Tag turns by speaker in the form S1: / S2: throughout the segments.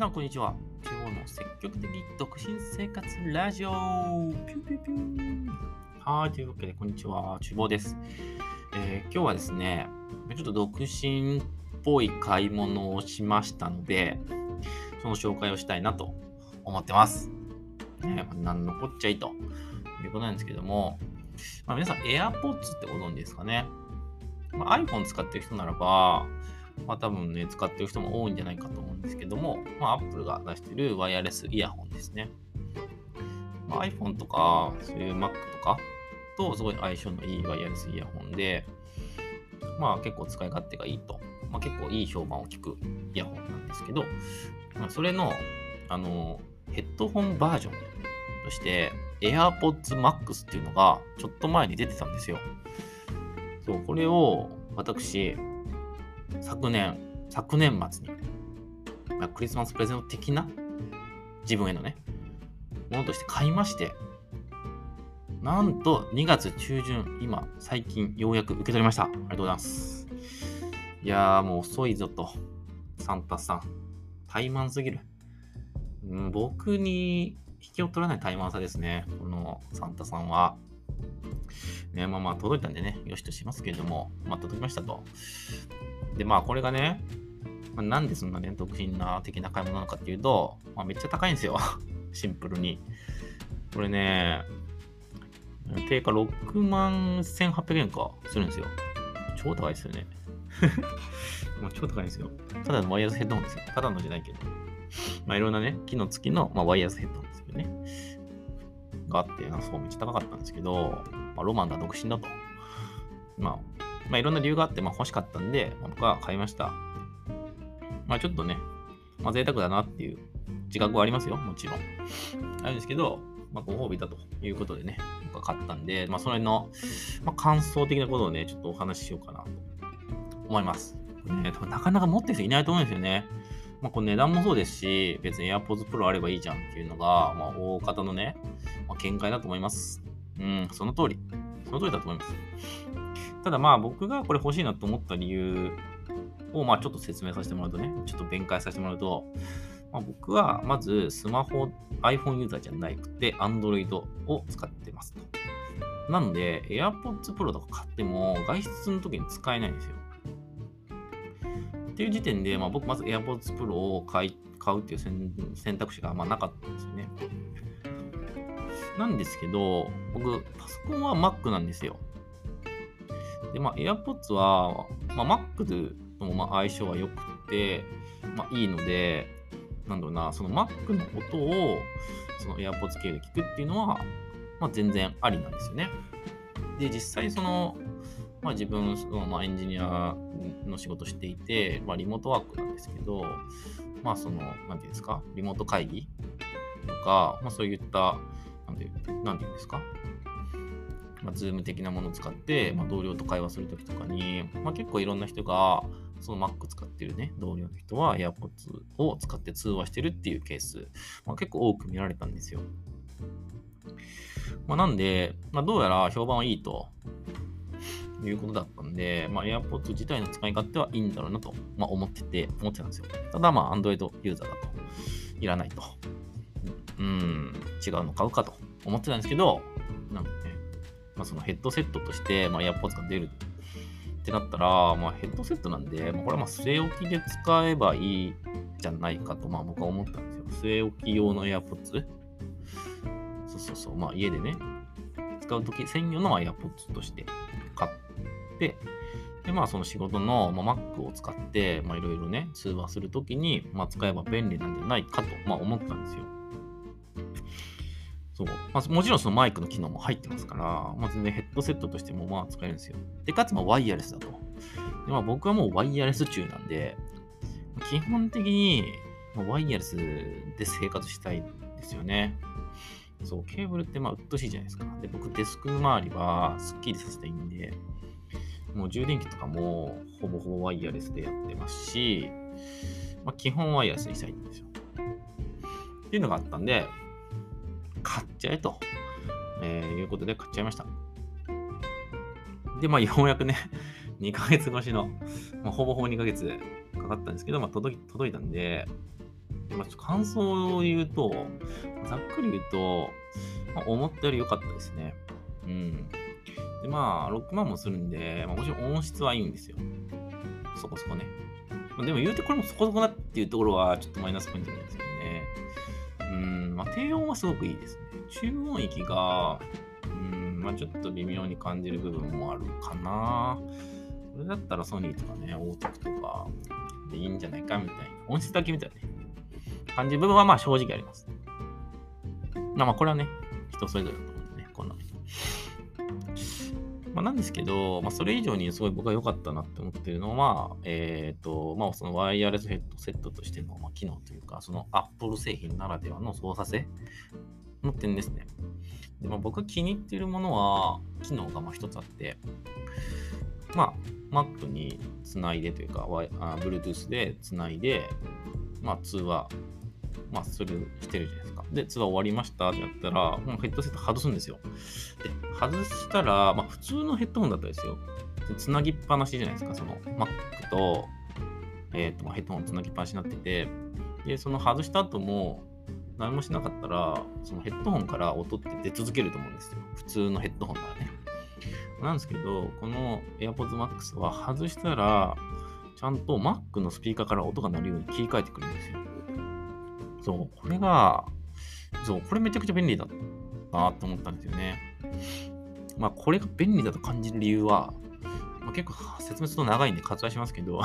S1: さん、こんにちは。今日の積極的独身生活ラジオピューピューピューはい、というわけで、こんにちは。厨房です、えー、今日はですね、ちょっと独身っぽい買い物をしましたので、その紹介をしたいなと思ってます。ね、何のこっちゃいということなんですけども、まあ、皆さん AirPods ってご存知ですかね、まあ、iPhone 使ってる人ならば、まあ多分ね、使ってる人も多いんじゃないかと思うんですけども、まあ Apple が出してるワイヤレスイヤホンですね。まあ、iPhone とか、そういう Mac とかとすごい相性のいいワイヤレスイヤホンで、まあ結構使い勝手がいいと。まあ結構いい評判を聞くイヤホンなんですけど、まあ、それの、あの、ヘッドホンバージョンとして AirPods Max っていうのがちょっと前に出てたんですよ。そう、これを私、昨年、昨年末に、まあ、クリスマスプレゼント的な自分へのね、ものとして買いまして、なんと2月中旬、今、最近ようやく受け取りました。ありがとうございます。いやーもう遅いぞと、サンタさん。怠慢すぎる。うん、僕に引きを取らない怠慢さですね。このサンタさんは。ね、まあまあ届いたんでね、よしとしますけれども、まあ届きましたと。で、まあこれがね、まあ、なんでそんなね、独身な的な買い物なのかっていうと、まあ、めっちゃ高いんですよ。シンプルに。これね、定価6万1800円かするんですよ。超高いですよね。まあ超高いんですよ。ただのワイヤレスヘッドホンですよ。ただのじゃないけど。まあいろんなね、機能付きの、まあ、ワイヤレスヘッドホンですけどね。があって、そうめっちゃ高かったんですけど、まあ、ロマンだ、独身だと。まあ、まあ、いろんな理由があって、まあ、欲しかったんで、僕は買いました。まあ、ちょっとね、まあ、贅沢だなっていう自覚はありますよ、もちろん。あるんですけど、まあ、ご褒美だということでね、僕は買ったんで、まあ、それの、まあ、感想的なことをね、ちょっとお話ししようかなと思います。ね、多分なかなか持ってる人いないと思うんですよね。まあ、この値段もそうですし、別に AirPods Pro あればいいじゃんっていうのが、まあ、大方のね、まあ、見解だと思います。うん、その通り。その通りだと思います。ただまあ僕がこれ欲しいなと思った理由をまあちょっと説明させてもらうとね、ちょっと弁解させてもらうと、まあ、僕はまずスマホ、iPhone ユーザーじゃなくて Android を使ってますと。なので AirPods Pro とか買っても外出の時に使えないんですよ。っていう時点で、まあ、僕まず AirPods Pro を買い買うっていう選択肢がまなかったんですよね。なんですけど、僕、パソコンは Mac なんですよ。で、まあ、AirPods は、まあ、Mac ともまあ相性が良くて、まあ、いいので、なんだろうな、その Mac の音をその AirPods 系で聞くっていうのは、まあ、全然ありなんですよね。で、実際その、まあ、自分その、まあ、エンジニアの仕事していて、まあ、リモートワークなんですけど、まあ、その、なんていうんですか、リモート会議とか、まあ、そういった、なんてなんていうんですか、まあ、ズーム的なものを使って、まあ、同僚と会話するときとかに、まあ、結構いろんな人が、その Mac 使ってるね、同僚の人は AirPods を使って通話してるっていうケース、まあ、結構多く見られたんですよ。まあ、なんで、まあ、どうやら評判はいいということだったんで、まあ、AirPods 自体の使い勝手はいいんだろうなと、まあ、思ってて、思ってたんですよ。ただ、まあ、Android ユーザーだと、いらないと。うん、違うの買うかと思ってたんですけど、なんかね、まあ、そのヘッドセットとして、まあ、AirPods が出るってなったら、まあ、ヘッドセットなんで、まあ、これはまあ据え置きで使えばいいじゃないかと、まあ、僕は思ったんですよ。据え置き用の AirPods? そうそうそう、まあ、家でね、使うとき専用の AirPods として買って、で、まあ、その仕事の、まあ、Mac を使って、まあ、いろいろね、通話するときに、まあ、使えば便利なんじゃないかと、まあ、思ったんですよ。そう。まあ、もちろんそのマイクの機能も入ってますから、まあ、全然ヘッドセットとしてもまあ使えるんですよ。で、かつまワイヤレスだと。で、まあ僕はもうワイヤレス中なんで、基本的にワイヤレスで生活したいんですよね。そう、ケーブルってまあうっとしいじゃないですか。で、僕デスク周りはスッキリさせたいんで、もう充電器とかもほぼほぼワイヤレスでやってますし、まあ、基本ワイヤレスにしたいんですよ。っていうのがあったんで、買っちゃえと、えー、いうことで買っちゃいました。で、まあ、ようやくね、2ヶ月越しの、まあ、ほぼほぼ2ヶ月かかったんですけど、まあ、届届いたんで、まあ、感想を言うと、ざっくり言うと、まあ、思ったより良かったですね。うん。で、まあ、6万もするんで、まあ、もちろん音質はいいんですよ。そこそこね。ま、でも言うてこれもそこそこだっていうところはちょっとマイナスポイントなんですけどね。うん、まあ、低音はすごくいいですね。中音域が、うん、まあ、ちょっと微妙に感じる部分もあるかな。それだったらソニーとかね、オートクとかでいいんじゃないかみたいな。音質だけ見たらね、感じる部分はまあ正直あります。まあま、これはね、人それぞれだと思うんでね、こんな。まあ、なんですけど、まあ、それ以上にすごい僕は良かったなって思ってるのは、えっ、ー、と、まあ、そのワイヤレスヘッドセットとしての、ま、機能というか、その Apple 製品ならではの操作性の点ですね。でまあ、僕が気に入っているものは、機能が一つあって、まあ、Mac につないでというか、Bluetooth でつないで、まあ、通話、まあ、する、してるじゃないですか。で、通話終わりましたってやったら、もうヘッドセット外すんですよ。で、外したら、まあ、普通のヘッドホンだったんですよ。で、つなぎっぱなしじゃないですか。その Mac と、えっ、ー、と、ま、ヘッドホンつなぎっぱなしになってて、で、その外した後も、何もしなかったら、そのヘッドホンから音って出続けると思うんですよ。普通のヘッドホンならね。なんですけど、この AirPods Max は外したら、ちゃんと Mac のスピーカーから音が鳴るように切り替えてくるんですよ。そう、これが、そう、これめちゃくちゃ便利だなと思ったんですよね。まあ、これが便利だと感じる理由は、まあ、結構説明すると長いんで割愛しますけど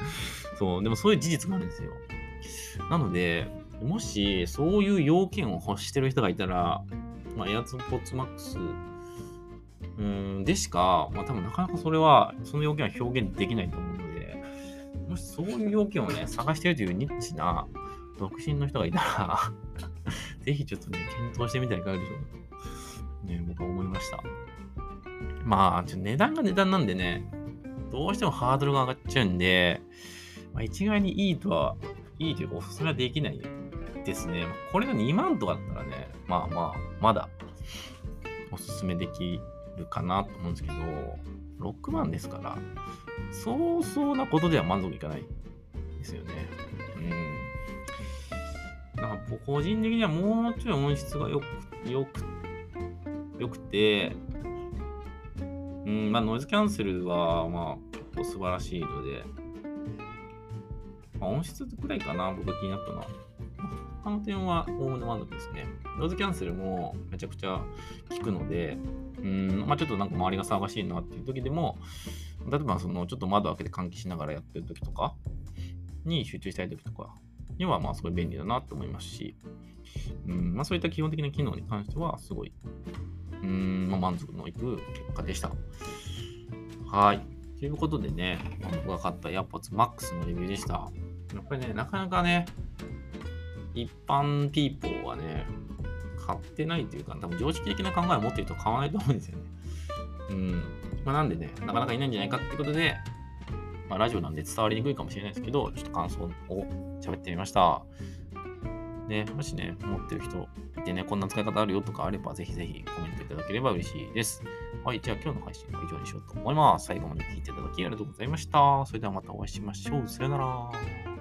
S1: そう、でもそういう事実があるんですよ。なので、もしそういう要件を欲してる人がいたら、まあ、AirPods Max うんでしか、まあ多分なかなかそれは、その要件は表現できないと思うので、もしそういう要件をね、探してるというニッチな独身の人がいたら ぜひちょっとね、検討してみたらいかがでしょうかと、ね、僕は思いました。まあ、ちょ値段が値段なんでね、どうしてもハードルが上がっちゃうんで、まあ、一概にいいとは、いいというかおすすめはできないですね。これが2万とかだったらね、まあまあ、まだおすすめできるかなと思うんですけど、6万ですから、そうそうなことでは満足いかないですよね。なんか個人的にはもうちょい音質がよく、よく、よくて、うん、まあノイズキャンセルは、まあ結構素晴らしいので、まあ、音質くらいかな、僕が気になったのは。他の点はおおむね満足ですね。ノイズキャンセルもめちゃくちゃ効くので、うん、まあ、ちょっとなんか周りが騒がしいなっていう時でも、例えばそのちょっと窓開けて換気しながらやってる時とかに集中したい時とかにはまあすごい便利だなと思いますし、うんまあ、そういった基本的な機能に関してはすごい、うんまあ、満足のいく結果でした。はい。ということでね、僕が買った AirPods Max のレビューでした。やっぱりね、なかなかね、一般ピーポーはね、買ってないというか、多分常識的な考えを持っていると買わないと思うんですよね。うん。まあ、なんでね、なかなかいないんじゃないかってことで、まあ、ラジオなんで伝わりにくいかもしれないですけど、ちょっと感想を喋ってみました。ね、もしね、持ってる人いてね、こんな使い方あるよとかあれば、ぜひぜひコメントいただければ嬉しいです。はい、じゃあ今日の配信は以上にしようと思います。最後まで聴いていただきありがとうございました。それではまたお会いしましょう。さよなら。